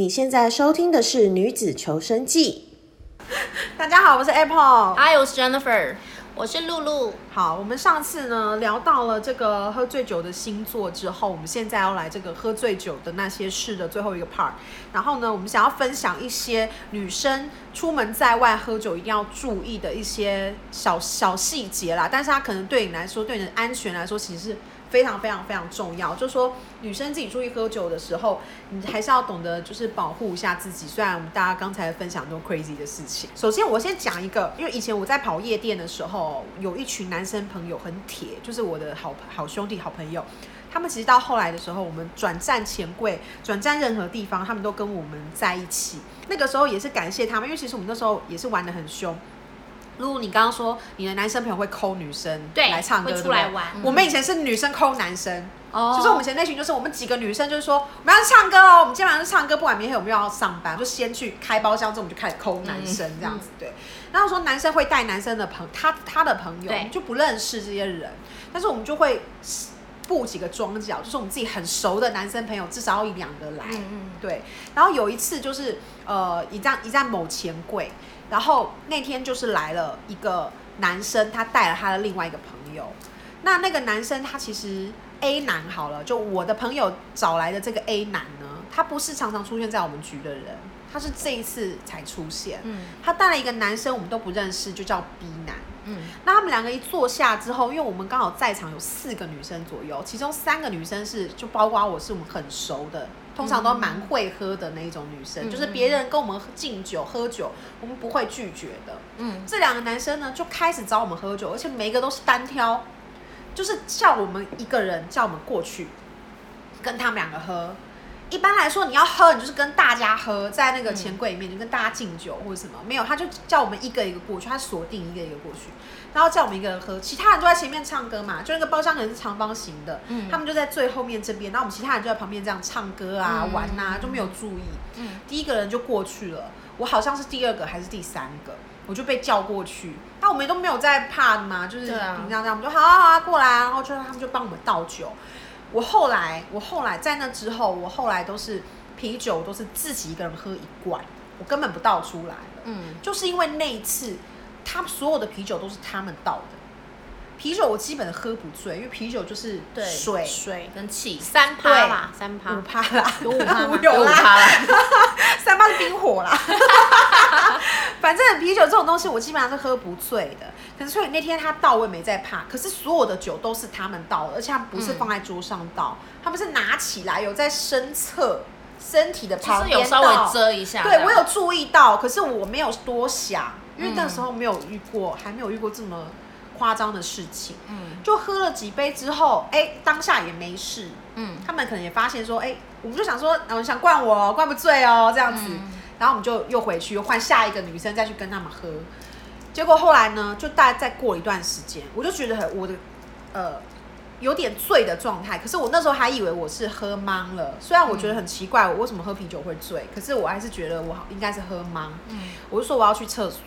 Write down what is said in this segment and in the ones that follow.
你现在收听的是《女子求生记 大家好，我是 Apple。Hi，，我是 Jennifer。我是露露，好，我们上次呢聊到了这个喝醉酒的星座之后，我们现在要来这个喝醉酒的那些事的最后一个 part。然后呢，我们想要分享一些女生出门在外喝酒一定要注意的一些小小细节啦。但是它可能对你来说，对你的安全来说，其实是非常非常非常重要。就是说，女生自己出去喝酒的时候，你还是要懂得就是保护一下自己。虽然我们大家刚才分享都 crazy 的事情，首先我先讲一个，因为以前我在跑夜店的时候，有一群男生朋友很铁，就是我的好好兄弟、好朋友。他们其实到后来的时候，我们转战钱柜、转战任何地方，他们都跟我们在一起。那个时候也是感谢他们，因为其实我们那时候也是玩的很凶。如果你刚刚说你的男生朋友会抠女生对来唱歌，出来玩我们以前是女生抠男生，哦就是我们以前那群，就是我们几个女生，就是说我们要去唱歌哦，我们今天晚上去唱歌，不管明天有没有要上班，就先去开包厢，之后我们就开始抠男生这样子，对。然后说男生会带男生的朋他他的朋友，对我们就不认识这些人，但是我们就会布几个庄脚，就是我们自己很熟的男生朋友，至少要一两个来，嗯嗯，对，然后有一次就是呃一站一站某钱柜，然后那天就是来了一个男生，他带了他的另外一个朋友。那那个男生他其实 A 男好了，就我的朋友找来的这个 A 男呢，他不是常常出现在我们局的人，他是这一次才出现。嗯他带了一个男生，我们都不认识，就叫 B 男。嗯那他们两个一坐下之后，因为我们刚好在场有四个女生左右，其中三个女生是就包括我是我们很熟的，通常都蛮会喝的那一种女生，嗯就是别人跟我们敬酒喝酒，我们不会拒绝的。嗯，这两个男生呢就开始找我们喝酒，而且每一个都是单挑，就是叫我们一个人叫我们过去跟他们两个喝。一般来说，你要喝，你就是跟大家喝，在那个钱柜里面，就跟大家敬酒或者什么，没有，他就叫我们一个一个过去，他锁定一个一个过去，然后叫我们一个人喝，其他人就在前面唱歌嘛，就那个包厢可能是长方形的，嗯他们就在最后面这边，然后我们其他人就在旁边这样唱歌啊、嗯玩啊、就没有注意。嗯第一个人就过去了，我好像是第二个还是第三个，我就被叫过去。那我们都没有在怕的嘛，就是对啊平常这样，我们就好啊好啊过来啊，然后就他们就帮我们倒酒。我后来，我后来在那之后，我后来都是啤酒都是自己一个人喝一罐，我根本不倒出来了。嗯就是因为那一次，他们所有的啤酒都是他们倒的。啤酒我基本喝不醉，因为啤酒就是对，水水跟气三对趴啦，三趴五，趴啦，有五趴吗？有啦，五趴啦，三趴是冰火啦。反正啤酒这种东西，我基本上是喝不醉的。可是所以那天他倒，我也没在怕。可是所有的酒都是他们倒的，而且他们不是放在桌上倒，他们是拿起来有在身侧身体的旁边是有稍微倒遮一下。对我有注意到，可是我没有多想，因为那嗯时候没有遇过，还没有遇过这么夸张的事情。嗯就喝了几杯之后，哎、当下也没事。嗯他们可能也发现说，哎、我们就想说，嗯、想灌我哦，灌不醉哦，这样子。嗯然后我们就又回去，又换下一个女生再去跟他们喝。结果后来呢，就大概再过一段时间，我就觉得很我的呃有点醉的状态。可是我那时候还以为我是喝懵了，虽然我觉得很奇怪，我为什么喝啤酒会醉，可是我还是觉得我好应该是喝懵。嗯我就说我要去厕所，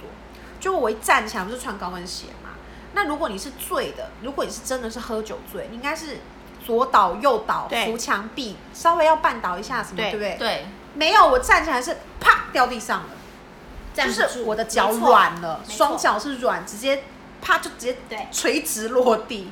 结果我一站起来，我就穿高跟鞋嘛。那如果你是醉的，如果你是真的是喝酒醉，你应该是左倒右倒，扶墙壁，稍微要绊倒一下什么，对对不对？对，没有，我站起来是啪掉地上了，就站不住是我的脚软了，双脚是软，直接啪就直接垂直落地，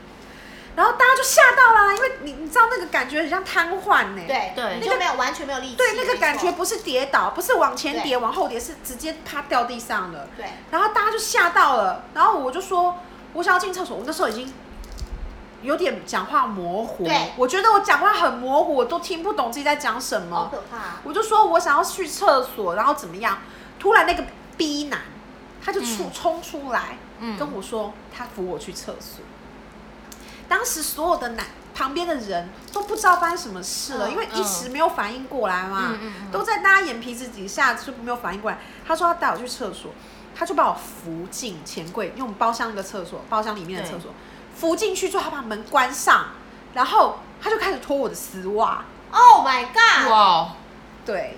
然后大家就吓到了，因为你你知道那个感觉很像瘫痪呢，对对。那个没有完全没有力气，对，那个感觉不是跌倒，不是往前跌往后跌，是直接啪掉地上了。对，然后大家就吓到了，然后我就说，我想要进厕所，我那时候已经有点讲话模糊对，我觉得我讲话很模糊，我都听不懂自己在讲什么。好么，可怕，我就说我想要去厕所，然后怎么样？突然那个 B 男他就出嗯。冲出来，嗯。跟我说他扶我去厕所。当时所有的男旁边的人都不知道发生什么事了，嗯因为一时没有反应过来嘛，都在大家眼皮子底下就没有反应过来。他说要带我去厕所，他就把我扶进钱柜，因为我们包厢那个厕所，包厢里面的厕所，扶进去之后，他把门关上，然后他就开始脱我的丝袜，，Oh my God，哇，对，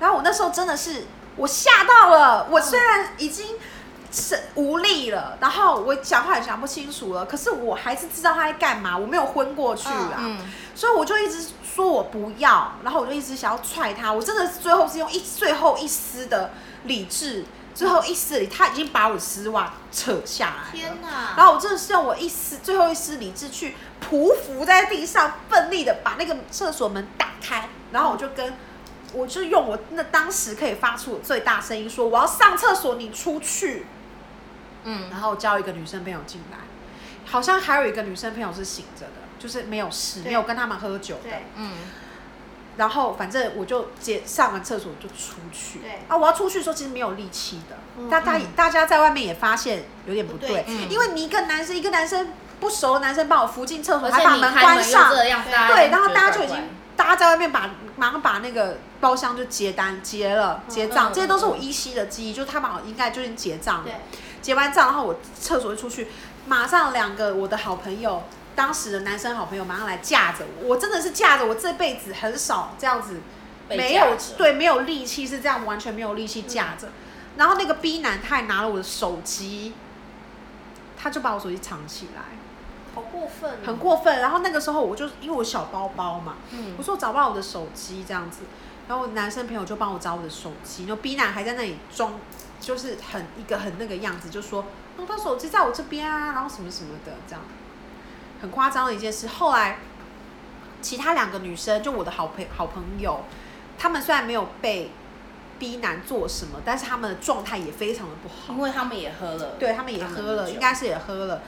然后我那时候真的是我吓到了，我虽然已经是无力了，然后我讲话也讲不清楚了，可是我还是知道他在干嘛，我没有昏过去啊，嗯，所以我就一直说我不要，然后我就一直想要踹他，我真的是最后是用一最后一丝的理智，最后一丝理，他已经把我的丝袜扯下来了，天哪！然后我真的是用我一丝最后一丝理智去匍匐在地上，奋力的把那个厕所门打开，然后我就跟。我就用我那当时可以发出最大声音说：“我要上厕所，你出去。”嗯，然后叫一个女生朋友进来，好像还有一个女生朋友是醒着的，就是没有事，没有跟他们喝酒的。嗯，然后反正我就接上完厕所就出去。对。啊，我要出去的时候其实没有力气的，嗯大大嗯。大家在外面也发现有点不对。不对，嗯。因为你一个男生一个男生不熟的男生把我扶进厕所，而还把门关上，对然后大家就已经大家在外面把马上把那个包厢就结单结了结账，嗯这些都是我嗯依稀的记忆，就是他们好应该就已经结账了。结完账，然后我厕所一出去，马上两个我的好朋友，当时的男生好朋友马上来架着我，我真的是架着我这辈子很少这样子，没有对没有力气是这样完全没有力气架着，然后那个 B 男他还拿了我的手机，他就把我手机藏起来，好过分哦，很过分。然后那个时候我就因为我小包包嘛，嗯我说我找不到我的手机这样子，然后我男生朋友就帮我找我的手机，然后 B 男还在那里装，就是很一个很那个样子，就说哦他手机在我这边啊，然后什么什么的这样，很夸张的一件事。后来其他两个女生，就我的好朋好朋友，他们虽然没有被 B 男做什么，但是他们的状态也非常的不好。因为他们也喝了，对他们也喝了，应该是也喝了，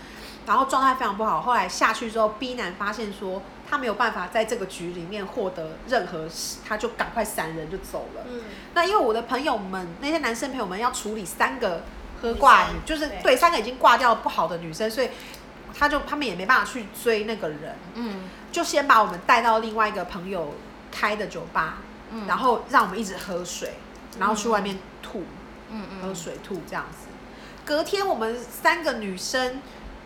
然后状态非常不好。后来下去之后，B 男发现说他没有办法在这个局里面获得任何事，他就赶快闪人就走了。嗯，那因为我的朋友们，那些男生朋友们要处理三个喝挂女就是对对三个已经挂掉不好的女生，所以他就他们也没办法去追那个人，嗯就先把我们带到另外一个朋友开的酒吧，嗯，然后让我们一直喝水，然后去外面吐。嗯嗯喝水吐这样子。隔天我们三个女生，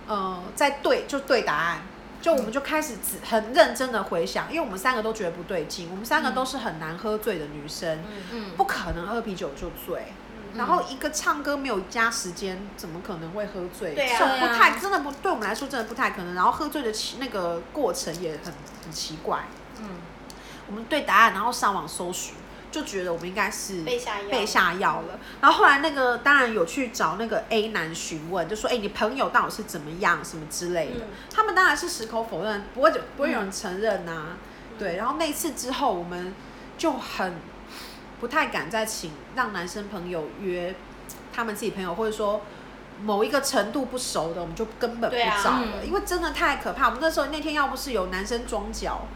呃，在对就对答案，就我们就开始只很认真的回想，因为我们三个都觉得不对劲，我们三个都是很难喝醉的女生，嗯嗯不可能喝啤酒就醉。嗯然后一个唱歌没有加时间，怎么可能会喝醉？对啊不太真的不对我们来说真的不太可能。然后喝醉的奇那个过程也很很奇怪。嗯我们对答案，然后上网搜寻，就觉得我们应该是被下药被下药了。然后后来那个当然有去找那个 A 男询问，就说：“哎、你朋友到底是怎么样，什么之类的。嗯他们当然是矢口否认，不会就不会有人承认呐、对，然后那次之后，我们就很不太敢再请让男生朋友约他们自己朋友，或者说。某一个程度不熟的，我们就根本不找了，嗯因为真的太可怕。我们那时候那天要不是有男生装脚，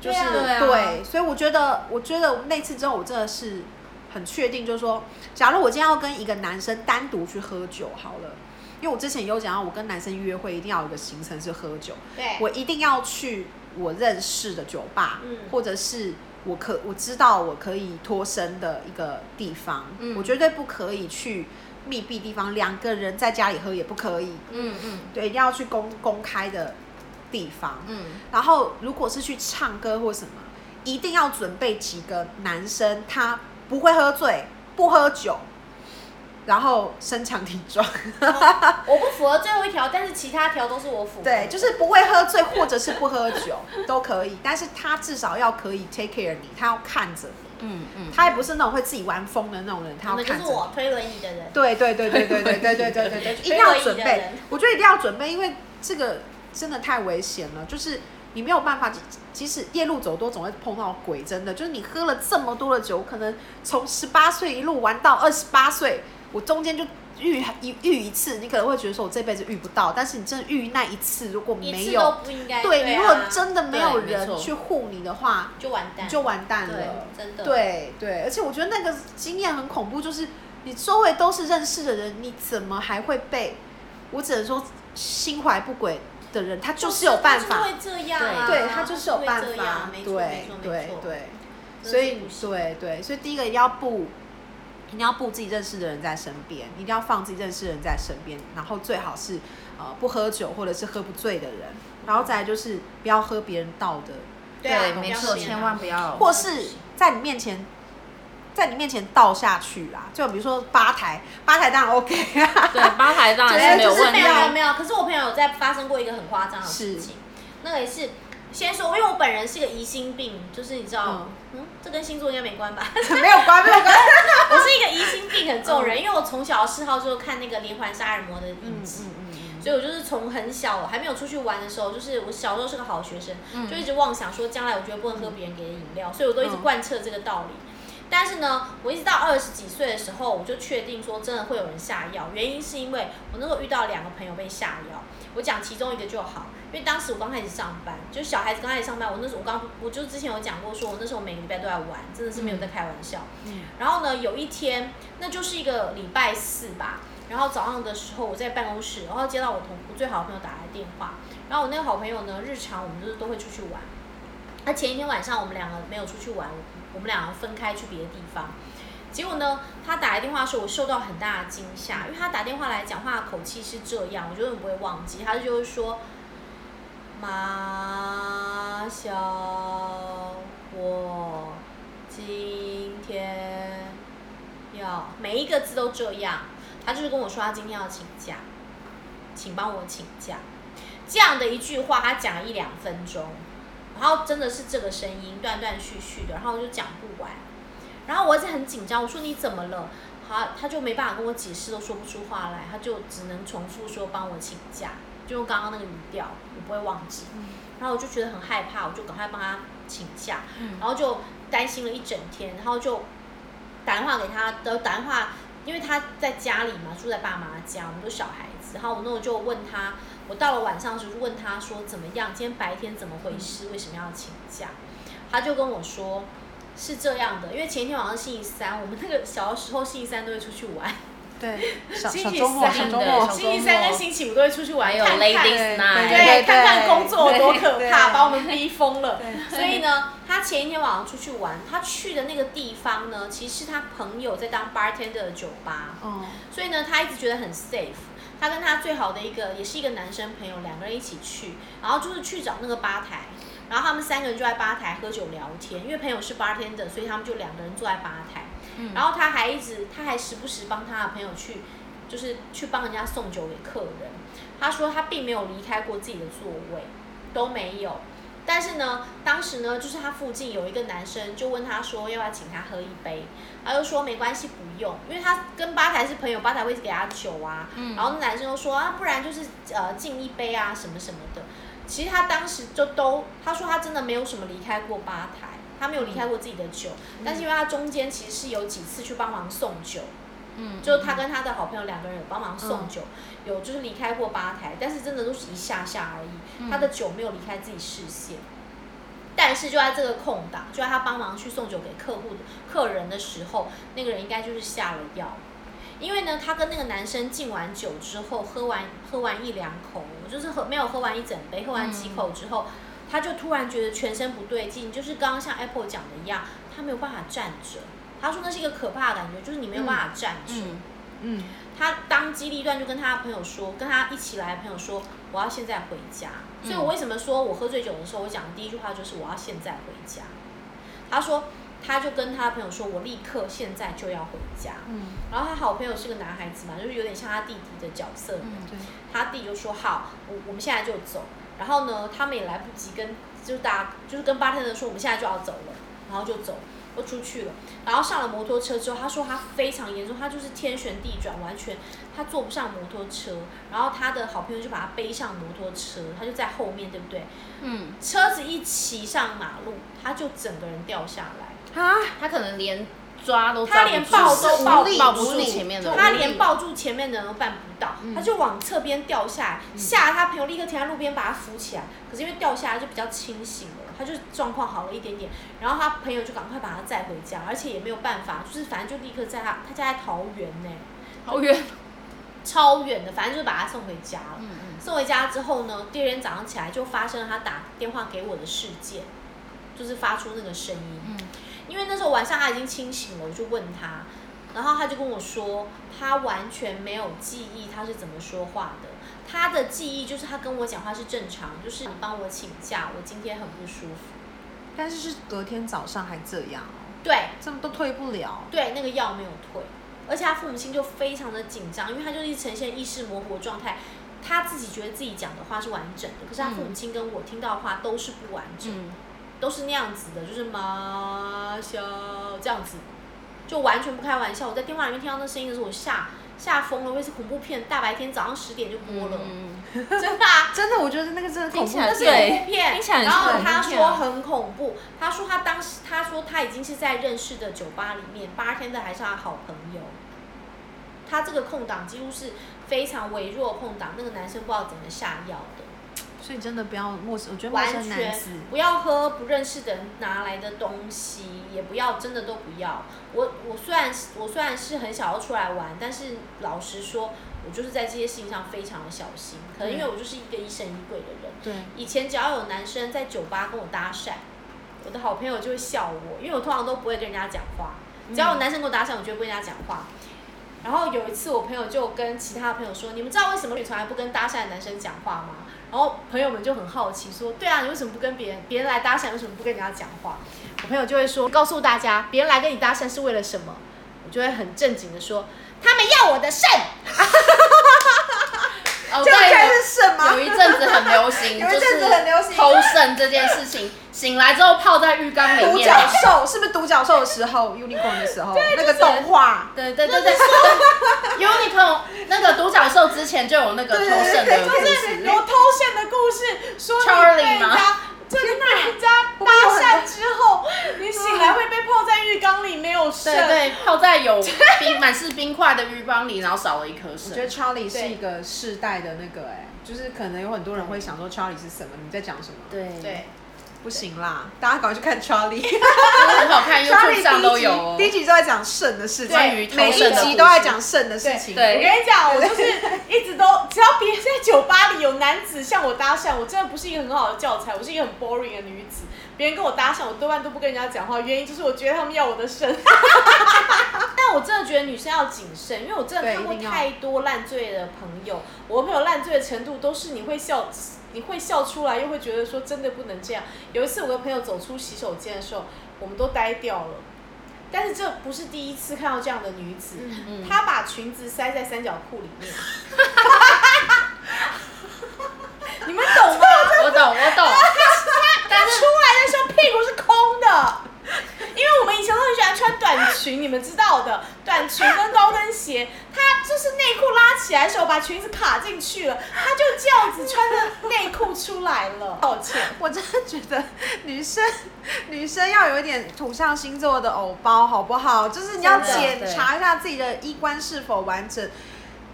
就是对啊对啊。所以我觉得，我觉得那次之后，我真的是很确定，就是说，假如我今天要跟一个男生单独去喝酒好了，因为我之前有讲到，我跟男生约会一定要有一个行程是喝酒，对，我一定要去我认识的酒吧，嗯或者是我可我知道我可以脱身的一个地方，嗯。我绝对不可以去密闭地方，两个人在家里喝也不可以，嗯嗯。对，一定要去公公开的地方，嗯然后如果是去唱歌或什么，一定要准备几个男生，他不会喝醉，不喝酒，然后身强体壮，我不 符合最后一条，但是其他条都是我符合的。对，就是不会喝醉或者是不喝酒 都可以，但是他至少要可以 take care 你，他要看着你，嗯嗯，他也不是那种会自己玩疯的那种人，他要看着你。是我推轮椅的人。对对对对对对对对对对对，一定要准备。我觉得一定要准备，因为这个真的太危险了。就是你没有办法，即即使夜路走多，总会碰到鬼。真的，就是你喝了这么多的酒，可能从十八岁一路玩到二十八岁，我中间就遇一遇一次，你可能会觉得说我这辈子遇不到。但是你真的遇那一次，如果没有对你如果真的没有人去护你的话，就完蛋，就完蛋了。真的。对对，而且我觉得那个经验很恐怖，就是你周围都是认识的人，你怎么还会被？我只能说心怀不轨的人，他就是有办法，就是会这样啊，对他就是有办法，对对。对，所以对对，所以第一个一定要布，一定要布自己认识的人在身边，一定要放自己认识的人在身边，然后最好是呃不喝酒或者是喝不醉的人，然后再来就是不要喝别人倒的。对啊，没错，千万不要，或是在你面前，在你面前倒下去啦，就比如说吧台，吧台当然 OK 啊，对，吧台当然没有问题没。有没有。可是我朋友有在发生过一个很夸张的事情，那个也是。先说，因为我本人是个疑心病，就是你知道，嗯这跟星座应该没关吧？没有关没有关，我是一个疑心病很重的人，因为我从小嗜好就是看那个连环杀人魔的影集，所以我就是从很小还没有出去玩的时候，就是我小时候是个好学生，就一直妄想说将来我绝对不能喝别人给的饮料，所以我都一直贯彻这个道理。但是呢，我一直到二十几岁的时候，我就确定说真的会有人下药，原因是因为我那时候遇到两个朋友被下药，我讲其中一个就好。因为当时我刚开始上班，就小孩子刚开始上班，我那时候我刚我就之前有讲过，说我那时候每个礼拜都在玩，真的是没有在开玩笑。嗯。然后呢，有一天，那就是一个礼拜四吧，然后早上的时候我在办公室，然后接到我同我最好的朋友打来电话，然后我那个好朋友呢，日常我们就是都会出去玩，那前一天晚上我们两个没有出去玩，我我们两个分开去别的地方。结果呢，他打来电话的时候，我受到很大的惊吓，因为他打电话来讲话的口气是这样，我觉得你不会忘记，他就是说。马小，我今天要每一个字都这样，他就是跟我说他今天要请假，请帮我请假，这样的一句话他讲了一两分钟，然后真的是这个声音断断续续的，然后我就讲不完，然后我一直很紧张，我说你怎么了？他他就没办法跟我解释，都说不出话来，他就只能重复说帮我请假。就用刚刚那个语调，我不会忘记。然后我就觉得很害怕，我就赶快帮他请假，然后就担心了一整天，然后就打电话给他，的打电话，因为他在家里嘛，住在爸妈家，我们都小孩子。然后我那我就问他，我到了晚上的时候就问他说怎么样，今天白天怎么回事，为什么要请假？他就跟我说是这样的，因为前一天晚上星期三，我们那个小的时候星期三都会出去玩。对，星期三、星期三跟星期五都会出去玩，有看看，对，看看工作多可怕，把我们逼疯了。所以呢，他前一天晚上出去玩，他去的那个地方呢，其实是他朋友在当 bartender 的酒吧。哦。所以呢，他一直觉得很 safe。他跟他最好的一个，也是一个男生朋友，两个人一起去，然后就是去找那个吧台，然后他们三个人就在吧台喝酒聊天，因为朋友是 bartender，所以他们就两个人坐在吧台。然后他还一直，他还时不时帮他的朋友去，就是去帮人家送酒给客人。他说他并没有离开过自己的座位，都没有。但是呢，当时呢，就是他附近有一个男生就问他说要不要请他喝一杯，他就说没关系，不用，因为他跟吧台是朋友，吧台会给他酒啊。然后那男生就说啊，不然就是呃敬一杯啊什么什么的。其实他当时就都，他说他真的没有什么离开过吧台。他没有离开过自己的酒，但是因为他中间其实是有几次去帮忙送酒，嗯，就他跟他的好朋友两个人有帮忙送酒，有就是离开过吧台，但是真的都是一下下而已，他的酒没有离开自己视线。但是就在这个空档，就在他帮忙去送酒给客户的客人的时候，那个人应该就是下了药，因为呢，他跟那个男生敬完酒之后，喝完喝完一两口，就是喝没有喝完一整杯，喝完几口之后。他就突然觉得全身不对劲，就是刚刚像 Apple 讲的一样，他没有办法站着。他说那是一个可怕的感觉，就是你没有办法站住。嗯，他当机立断就跟他的朋友说，跟他一起来的朋友说，我要现在回家。所以我为什么说我喝醉酒的时候，我讲的第一句话就是我要现在回家。他说，他就跟他的朋友说，我立刻现在就要回家。嗯，然后他好朋友是个男孩子嘛，就是有点像他弟弟的角色。嗯，对。他弟就说好，我我们现在就走。然后呢，他们也来不及跟，就是大家，就是跟巴特的说，我们现在就要走了，然后就走，就出去了。然后上了摩托车之后，他说他非常严重，他就是天旋地转，完全他坐不上摩托车。然后他的好朋友就把他背上摩托车，他就在后面，对不对？嗯。车子一骑上马路，他就整个人掉下来。啊？他可能连。抓都他连抱都抱抱不住前面的，他连抱住前面的人都办不到，他就往侧边掉下来，吓得他朋友立刻停在路边把他扶起来。可是因为掉下来就比较清醒了，他就状况好了一点点。然后他朋友就赶快把他载回家，而且也没有办法，就是反正就立刻在他他家在桃园呢，好远，超远的，反正就是把他送回家了。送回家之后呢，第二天早上起来就发生了他打电话给我的事件，就是发出那个声音。因为那时候晚上他已经清醒了，我就问他，然后他就跟我说，他完全没有记忆他是怎么说话的，他的记忆就是他跟我讲话是正常，就是你帮我请假，我今天很不舒服。但是是隔天早上还这样哦？对这么都退不了。对，那个药没有退，而且他父母亲就非常的紧张，因为他就一直呈现意识模糊的状态。他自己觉得自己讲的话是完整的，可是他父母亲跟我听到的话都是不完整，嗯，都是那样子的，就是马小这样子，就完全不开玩笑。我在电话里面听到那声音的时候，我吓吓疯了，因为是恐怖片，大白天早上十点就播了，嗯真的、啊。真的，我觉得那个真的恐怖那是恐怖片然后他说很恐怖，他说他当时他说他已经是在认识的酒吧里面，bartender 还是他好朋友，他这个空档几乎是非常微弱空档，那个男生不知道怎么下药的。所以真的不要陌生，我觉得陌完生男全子不要喝不认识的人拿来的东西，也不要真的都不要。我我虽然是我虽然是很想要出来玩，但是老实说，我就是在这些事情上非常的小心。可能因为我就是一个疑神疑鬼的人。对，以前只要有男生在酒吧跟我搭讪，我的好朋友就会笑我，因为我通常都不会跟人家讲话。只要有男生跟我搭讪，我就会不跟人家讲话。然后有一次，我朋友就跟其他朋友说：“你们知道为什么女从来不跟搭讪的男生讲话吗？”然后朋友们就很好奇说：“对啊，你为什么不跟别人？别人来搭讪，为什么不跟人家讲话？”我朋友就会说：“告诉大家，别人来跟你搭讪是为了什么？”我就会很正经的说：“他们要我的肾。哦，对，是肾吗？有一阵子很流行，有一阵就是子很流行。偷肾这件事情，醒来之后泡在浴缸里面。独角。兽是不是独角兽的时候，unicorn 的时候，那个动画，对对对对，Unicorn 那个独角兽之前就有那个偷肾的故事，有偷肾的故事，说 Charlie 你被人吗家，就是被人家 搭讪之后，你醒来会被泡在浴缸里，没有肾。对对，泡在有冰满是冰块的浴缸里，然后少了一颗我觉得肾。Charlie 是一个世代的那个哎、就是可能有很多人会想说 Charlie 是什么？你在讲什么？对对，不行啦，大家赶快去看 Charlie。很好看 Charlie，YouTube 上都有哦第一集第一集都在讲肾的事情，关于偷每一集都在讲肾的事情。对我跟你讲，我就是一直都，只要别人在酒吧里有男子向我搭讪，我真的不是一个很好的教材，我是一个很 boring 的女子。别人跟我搭讪，我多半都不跟人家讲话，原因就是我觉得他们要我的肾。但我真的觉得女生要谨慎，因为我真的看过太多烂醉的朋友，我的朋友烂醉的程度都是你会笑。你会笑出来，又会觉得说真的不能这样。有一次，我跟朋友走出洗手间的时候，我们都呆掉了。但是这不是第一次看到这样的女子，嗯她把裙子塞在三角裤里面。你们懂吗？我 懂我懂，她出来的时候屁股是空的，因为我们以前都很喜欢穿短裙，你们知道的，短裙跟高跟鞋，她就是内裤拉起来的时候把裙子卡进去了，她就这样子穿着内裤出来了。抱歉，我真的觉得女生女生要有一点土象星座的偶包，好不好？就是你要检查一下自己的衣冠是否完整。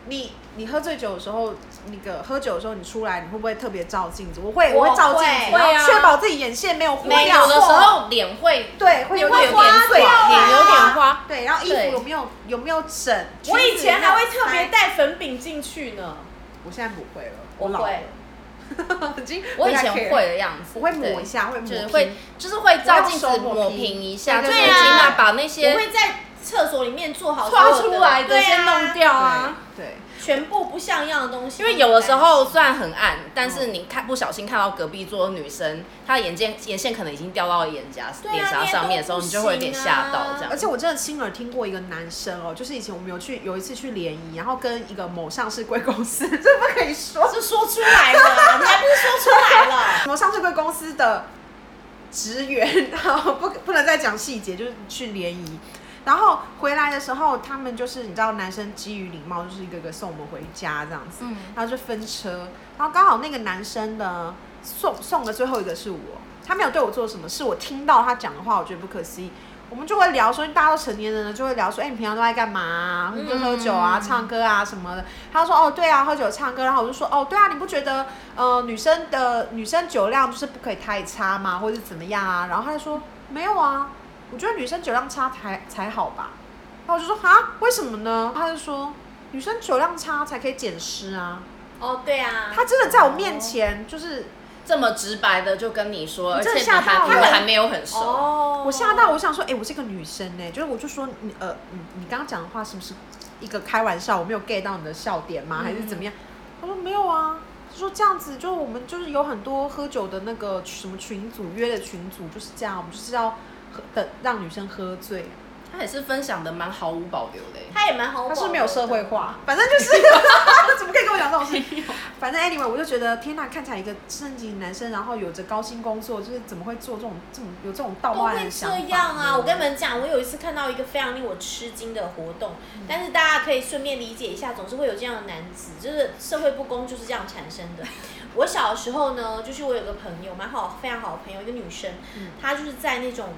你你喝醉酒的时候，那个喝酒的时候你出来，你会不会特别照镜子？我会，我会照镜子，确保自己眼线没有糊掉。有的时候脸会对，会有点花点掉啊脸有点花对，然后衣服有没有有没有整？我以前还会特别带，粉饼进去呢。我现在不会了，我老了，我以前会的样子，我会抹一下，会抹平就是会就是会照镜子抹平一下，对啊把那我些会在厕所里面做好刷出来的先弄掉啊。对。全部不像样的东西。因为有的时候虽然很暗，但是你看不小心看到隔壁桌的女生，她的眼线眼线可能已经掉到眼颊、对啊脸颊上面的时候，那你就会有点吓到这样。而且我真的亲耳听过一个男生哦，就是以前我们有去有一次去联谊，然后跟一个某上市贵公司，这不可以说，就说出来了，你还不是说出来了？某上市贵公司的职员，然后不不能再讲细节，就是去联谊。然后回来的时候，他们就是你知道，男生基于礼貌，就是一个个送我们回家这样子，嗯然后就分车，然后刚好那个男生呢送送的最后一个是我，他没有对我做什么，是我听到他讲的话，我觉得不可思议。我们就会聊说，大家都成年人了，就会聊说，哎、你平常都在干嘛、啊？会不会喝酒啊、嗯唱歌啊什么的？他说，哦，对啊，喝酒唱歌。然后我就说，哦，对啊，你不觉得呃女生的女生酒量就是不可以太差吗？或者怎么样啊？然后他就说，没有啊，我觉得女生酒量差才才好吧。然后我就说，啊，为什么呢？他就说，女生酒量差才可以捡尸啊。哦，对啊，他真的在我面前就是。这么直白的就跟你说，而且你还吓到了你们还没有很熟，哦，我吓到，我想说，哎、我是个女生呢、就是我就说，你呃，你你刚刚讲的话是不是一个开玩笑？我没有 get 到你的笑点吗？还是怎么样？他说没有啊，他说这样子，就我们就是有很多喝酒的那个什么群组约的群组就是这样，我们就是要喝的让女生喝醉。他也是分享的蛮毫无保留的，他也蛮毫无保留。他是没有社会化，反正就是 怎么可以跟我讲这种事 情？反正 anyway，我就觉得天呐，看起来一个正经男生，然后有着高薪工作，就是怎么会做这种这种有这种盗案的想法？这样啊！我跟你们讲，我有一次看到一个非常令我吃惊的活动，但是大家可以顺便理解一下，总是会有这样的男子，就是社会不公就是这样产生的。我小的时候呢，就是我有个朋友，蛮好，非常好的朋友，一个女生，她就是在那种。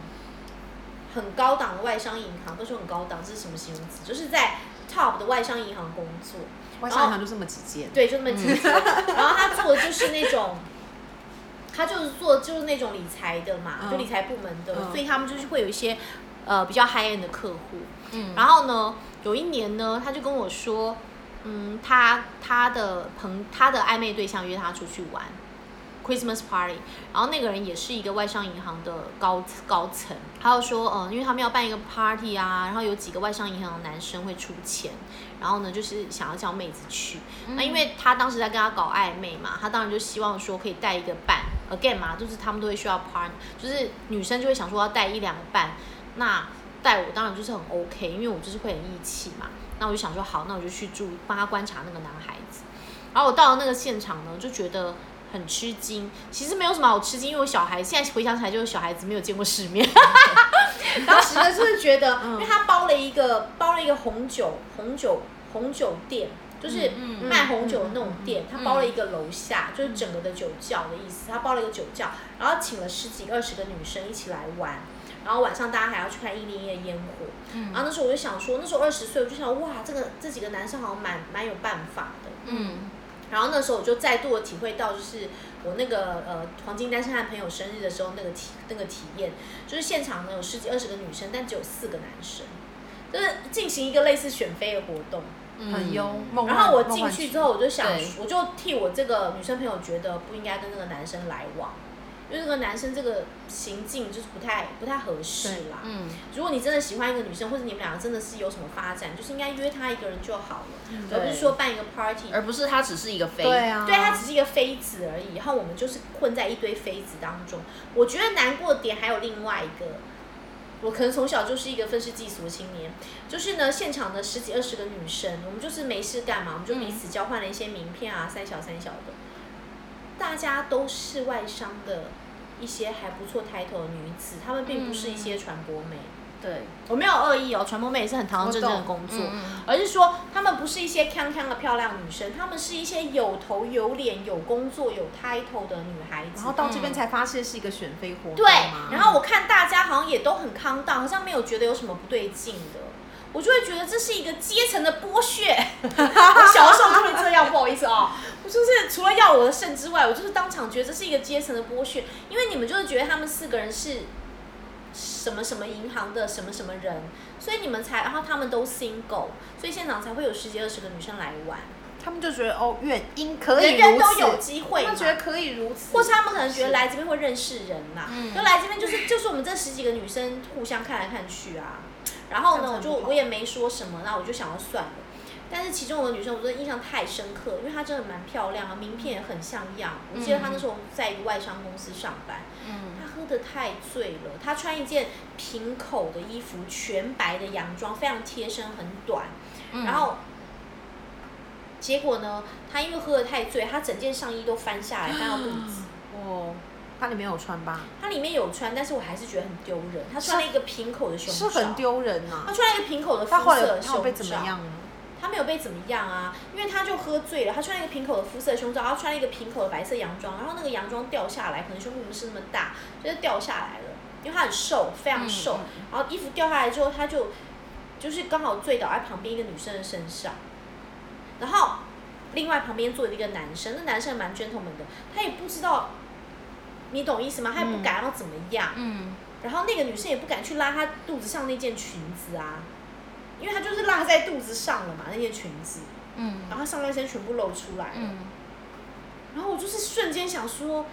很高档的外商银行，都是很高档，这是什么形容词？就是在 top 的外商银行工作。外商银行就这么几间。对，就这么几间。然后他做的就是那种，他就是做就是那种理财的嘛，就理财部门的，所以他们就是会有一些呃比较 high end 的客户。嗯。然后呢，有一年呢，他就跟我说，嗯，他他的朋他的暧昧对象约他出去玩。Christmas party，然后那个人也是一个外商银行的高高层，他就说，嗯，因为他们要办一个 party 啊，然后有几个外商银行的男生会出钱，然后呢，就是想要叫妹子去。那因为他当时在跟他搞暧昧嘛，他当然就希望说可以带一个伴，again 嘛，就是他们都会需要 partner，就是女生就会想说要带一两个伴，那带我当然就是很 OK，因为我就是会很义气嘛。那我就想说好，那我就去住，帮他观察那个男孩子。然后我到了那个现场呢，就觉得。很吃惊，其实没有什么好吃惊，因为我小孩现在回想起来就是小孩子没有见过世面。当时呢就是觉得，因为他包了一个包了一个红酒红酒红酒店，就是卖红酒的那种店，他包了一个楼下，就是整个的酒窖的意思，他包了一个酒窖，然后请了十几二十个女生一起来玩，然后晚上大家还要去看一零一的烟火。然后那时候我就想说，那时候二十岁，我就想哇，这个这几个男生好像蛮蛮有办法的。嗯。然后那时候我就再度的体会到，就是我那个呃黄金单身汉朋友生日的时候那个体那个体验，就是现场呢有十几二十个女生，但只有四个男生，就是进行一个类似选妃的活动，很优。然后我进去之后，我就想，我就替我这个女生朋友觉得不应该跟那个男生来往。因为这个男生这个行径就是不太不太合适啦。嗯，如果你真的喜欢一个女生，或者你们两个真的是有什么发展，就是应该约她一个人就好了，而不是说办一个 party，而不是她只是一个妃。对啊，对她只是一个妃子而已，然后我们就是混在一堆妃子当中。我觉得难过点还有另外一个，我可能从小就是一个愤世嫉俗的青年，就是呢，现场的十几二十个女生，我们就是没事干嘛，我们就彼此交换了一些名片啊，三小三小的。大家都是外商的一些还不错抬头的女子，她们并不是一些传播妹。对，我没有恶意哦，传播妹也是很堂堂正正的工作，而是说她们不是一些康康的漂亮女生，她们是一些有头有脸、有工作、有 title 的女孩子。然后到这边才发现是一个选妃活动。对，然后我看大家好像也都很康荡，好像没有觉得有什么不对劲的。我就会觉得这是一个阶层的剥削。我小的时候就会这样，不好意思啊，我就是除了要我的肾之外，我就是当场觉得这是一个阶层的剥削，因为你们就是觉得他们四个人是什么什么银行的什么什么人，所以你们才，然后他们都 single，所以现场才会有十几二十个女生来玩。他们就觉得哦，愿因可以人人都有机会，他们觉得可以如此，或是他们可能觉得来这边会认识人嘛，就来这边就是 就是我们这十几个女生互相看来看去啊。然后呢，我就我也没说什么，那我就想要算了。但是其中有个女生，我真的印象太深刻，因为她真的蛮漂亮啊，名片也很像样。我记得她那时候在一个外商公司上班，她喝的太醉了。她穿一件平口的衣服，全白的洋装，非常贴身，很短。然后结果呢，她因为喝的太醉，她整件上衣都翻下来，翻到肚子。哦。她里面有穿吧？她里面有穿，但是我还是觉得很丢人。她穿了一个平口的胸罩，是很丢人啊！她穿了一个平口的肤色胸罩，他被怎么样他没有被怎么样啊，因为他就喝醉了。他穿了一个平口的肤色胸罩，然后穿了一个平口的白色洋装，然后那个洋装掉下来，可能胸部不是那么大，就是掉下来了。因为他很瘦，非常瘦。然后衣服掉下来之后，他就就是刚好醉倒在旁边一个女生的身上。然后另外旁边坐着一个男生，那男生蛮 gentleman 的，他也不知道。你懂意思吗？他也不敢要怎么样，嗯然后那个女生也不敢去拉他肚子上那件裙子啊，因为他就是拉在肚子上了嘛，那件裙子，然后上半身全部露出来了。然后我就是瞬间想说，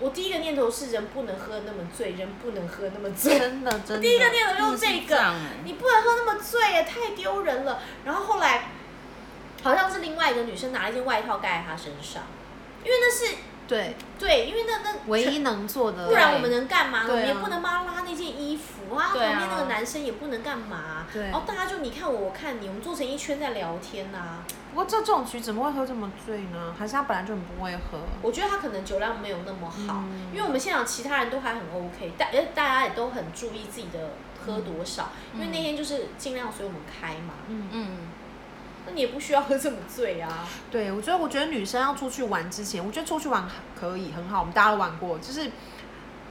我第一个念头是人不能喝那么醉，人不能喝那么醉，真的 真的。第一个念头就是这个，你不能喝那么醉也太丢人了。然后后来，好像是另外一个女生拿了一件外套盖在他身上，因为那是。对对，因为那那唯一能做的，不然我们能干嘛呢？我们也不能帮他拉那件衣服啊，旁边那个男生也不能干嘛。对然后大家就你看我，我看你，我们坐成一圈在聊天呐、不过这这种局怎么会喝这么醉呢？还是他本来就很不会喝？我觉得他可能酒量没有那么好，嗯因为我们现场其他人都还很 OK，大呃大家也都很注意自己的喝多少，因为那天就是尽量随我们开嘛。嗯嗯，那你也不需要喝这么醉啊。对，我觉得我觉得女生要出去玩之前，我觉得出去玩可以很好，我们大家都玩过，就是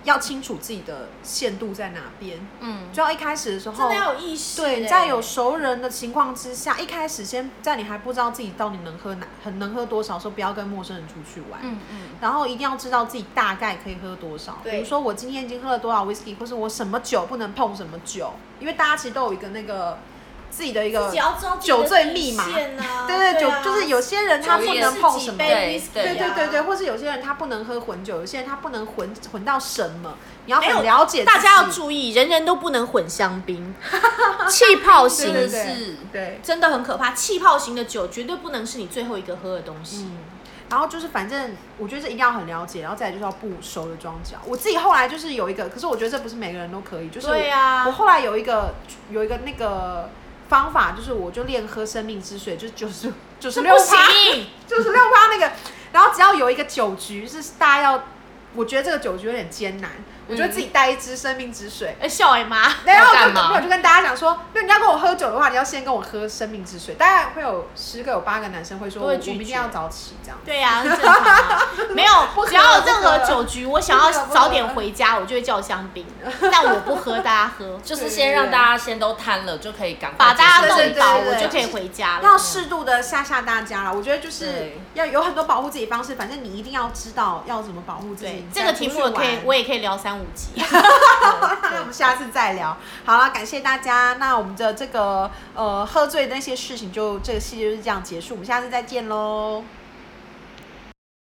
要清楚自己的限度在哪边。嗯，就要一开始的时候，真的要有意识、对，欸在有熟人的情况之下，一开始先在你还不知道自己到底能喝哪，很能喝多少的时候，不要跟陌生人出去玩。嗯嗯，然后一定要知道自己大概可以喝多少，比如说我今天已经喝了多少 whisky，或是我什么酒不能碰什么酒，因为大家其实都有一个那个自己的一个酒醉密码，对对，酒啊就是有些人他不能碰什么，杯对对对啊。对对，或是有些人他不能喝混酒，有些人他不能混混到什么，你要很了解，大家要注意，人人都不能混香槟，气泡型是对，真的很可怕。气泡型的酒绝对不能是你最后一个喝的东西。嗯，然后就是反正我觉得这一定要很了解，然后再来就是要不熟的装脚。我自己后来就是有一个，可是我觉得这不是每个人都可以，就是对啊。我后来有一个有一个那个方法，就是我就练喝生命之水，就是 九十九十六趴，行，九十六趴那个，然后只要有一个酒局是大家要，我觉得这个酒局有点艰难，我觉得自己带一支生命之水。哎，笑哎妈，然后我就干嘛我就跟大家讲说，那你要跟我喝酒的话，你要先跟我喝生命之水。大概会有十个有八个男生会说，我我明天要早起这样。对呀、很正常、啊。没有，只要有任何酒局，我想要早点回家，我就会叫香槟，但我不喝，大家喝，就是先让大家先都瘫了，就可以赶快把大家弄倒，对对我就可以回家了。要适度的吓吓大家了。我觉得就是要有很多保护自己方式，反正你一定要知道要怎么保护自己。这个题目我可以，我也可以聊三五集。那我们下次再聊。好了，感谢大家。那我们的这个呃喝醉的那些事情就这个系列就是这样结束，我们下次再见喽。